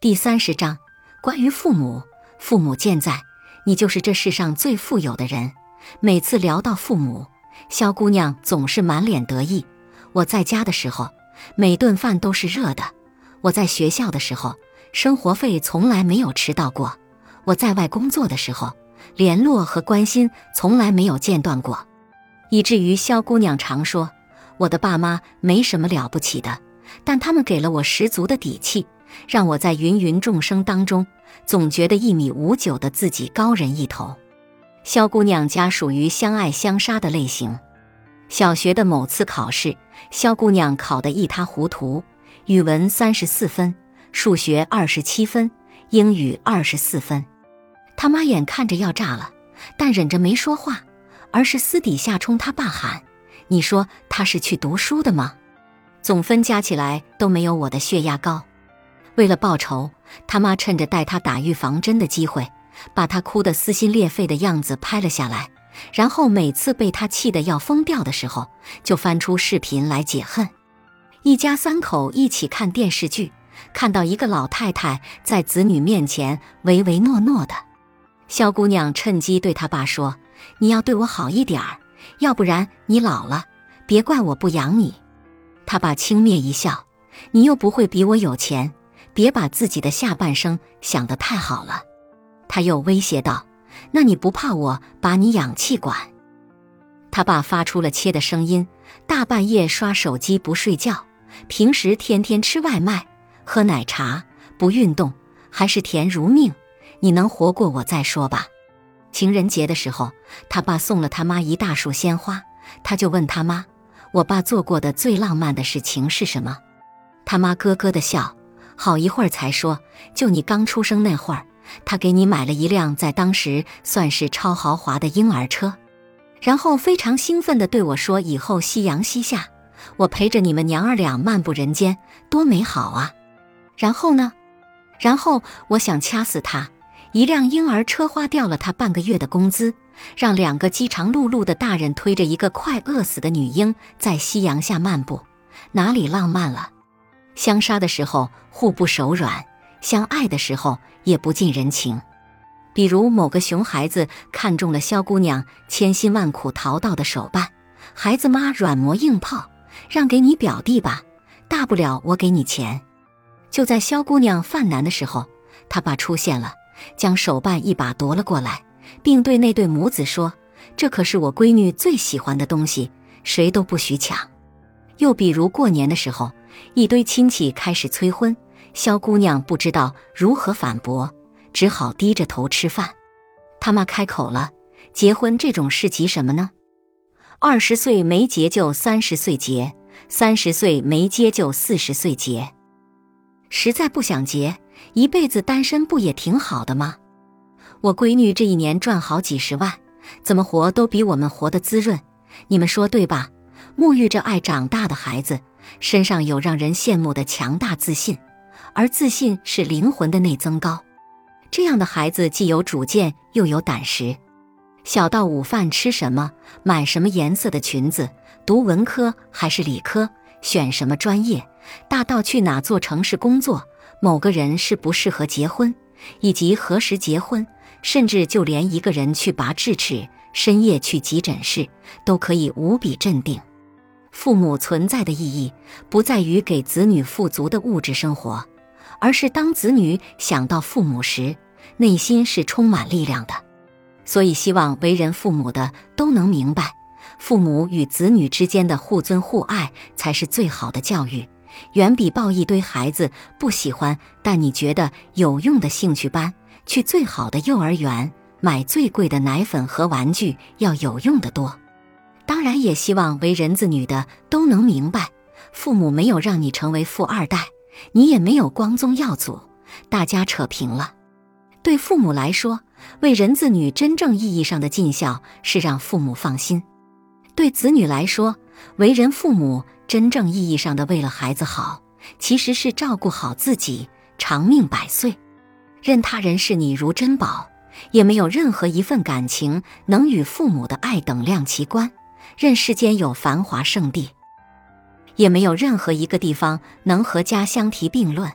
第三十章，关于父母。父母健在，你就是这世上最富有的人。每次聊到父母，萧姑娘总是满脸得意。我在家的时候，每顿饭都是热的；我在学校的时候，生活费从来没有迟到过；我在外工作的时候，联络和关心从来没有间断过。以至于萧姑娘常说，我的爸妈没什么了不起的，但他们给了我十足的底气。让我在芸芸众生当中，总觉得一米五九的自己高人一头。萧姑娘家属于相爱相杀的类型。小学的某次考试，萧姑娘考得一塌糊涂，语文三十四分，数学二十七分，英语二十四分。他妈眼看着要炸了，但忍着没说话，而是私底下冲他爸喊：“你说他是去读书的吗？总分加起来都没有我的血压高。”为了报仇，他妈趁着带他打预防针的机会，把他哭得撕心裂肺的样子拍了下来。然后每次被他气得要疯掉的时候，就翻出视频来解恨。一家三口一起看电视剧，看到一个老太太在子女面前唯唯诺诺的，萧姑娘趁机对他爸说：“你要对我好一点儿，要不然你老了，别怪我不养你。”他爸轻蔑一笑：“你又不会比我有钱。”别把自己的下半生想得太好了，他又威胁道：“那你不怕我把你氧气管？”他爸发出了切的声音：“大半夜刷手机不睡觉，平时天天吃外卖、喝奶茶，不运动，还是甜如命，你能活过我再说吧。”情人节的时候，他爸送了他妈一大束鲜花，他就问他妈：“我爸做过的最浪漫的事情是什么？”他妈咯咯的笑。好一会儿才说，就你刚出生那会儿，他给你买了一辆在当时算是超豪华的婴儿车，然后非常兴奋地对我说：“以后夕阳西下，我陪着你们娘儿俩漫步人间，多美好啊！”然后呢？然后我想掐死他。一辆婴儿车花掉了他半个月的工资，让两个饥肠辘辘的大人推着一个快饿死的女婴在夕阳下漫步，哪里浪漫了？相杀的时候互不手软，相爱的时候也不近人情。比如某个熊孩子看中了萧姑娘千辛万苦淘到的手办，孩子妈软磨硬泡，让给你表弟吧，大不了我给你钱。就在萧姑娘犯难的时候，他爸出现了，将手办一把夺了过来，并对那对母子说：“这可是我闺女最喜欢的东西，谁都不许抢。”又比如过年的时候。一堆亲戚开始催婚，萧姑娘不知道如何反驳，只好低着头吃饭。他妈开口了：“结婚这种事急什么呢？二十岁没结就三十岁结，三十岁没结就四十岁结。实在不想结，一辈子单身不也挺好的吗？我闺女这一年赚好几十万，怎么活都比我们活得滋润，你们说对吧？沐浴着爱长大的孩子。”身上有让人羡慕的强大自信，而自信是灵魂的内增高。这样的孩子既有主见又有胆识。小到午饭吃什么，买什么颜色的裙子，读文科还是理科，选什么专业；大到去哪座城市工作，某个人适不适合结婚，以及何时结婚，甚至就连一个人去拔智齿、深夜去急诊室，都可以无比镇定。父母存在的意义，不在于给子女富足的物质生活，而是当子女想到父母时，内心是充满力量的。所以，希望为人父母的都能明白，父母与子女之间的互尊互爱才是最好的教育，远比抱一堆孩子不喜欢但你觉得有用的兴趣班，去最好的幼儿园买最贵的奶粉和玩具要有用的多。当然，也希望为人子女的都能明白，父母没有让你成为富二代，你也没有光宗耀祖，大家扯平了。对父母来说，为人子女真正意义上的尽孝是让父母放心；对子女来说，为人父母真正意义上的为了孩子好，其实是照顾好自己，长命百岁。任他人视你如珍宝，也没有任何一份感情能与父母的爱等量齐观。任世间有繁华圣地，也没有任何一个地方能和家相提并论。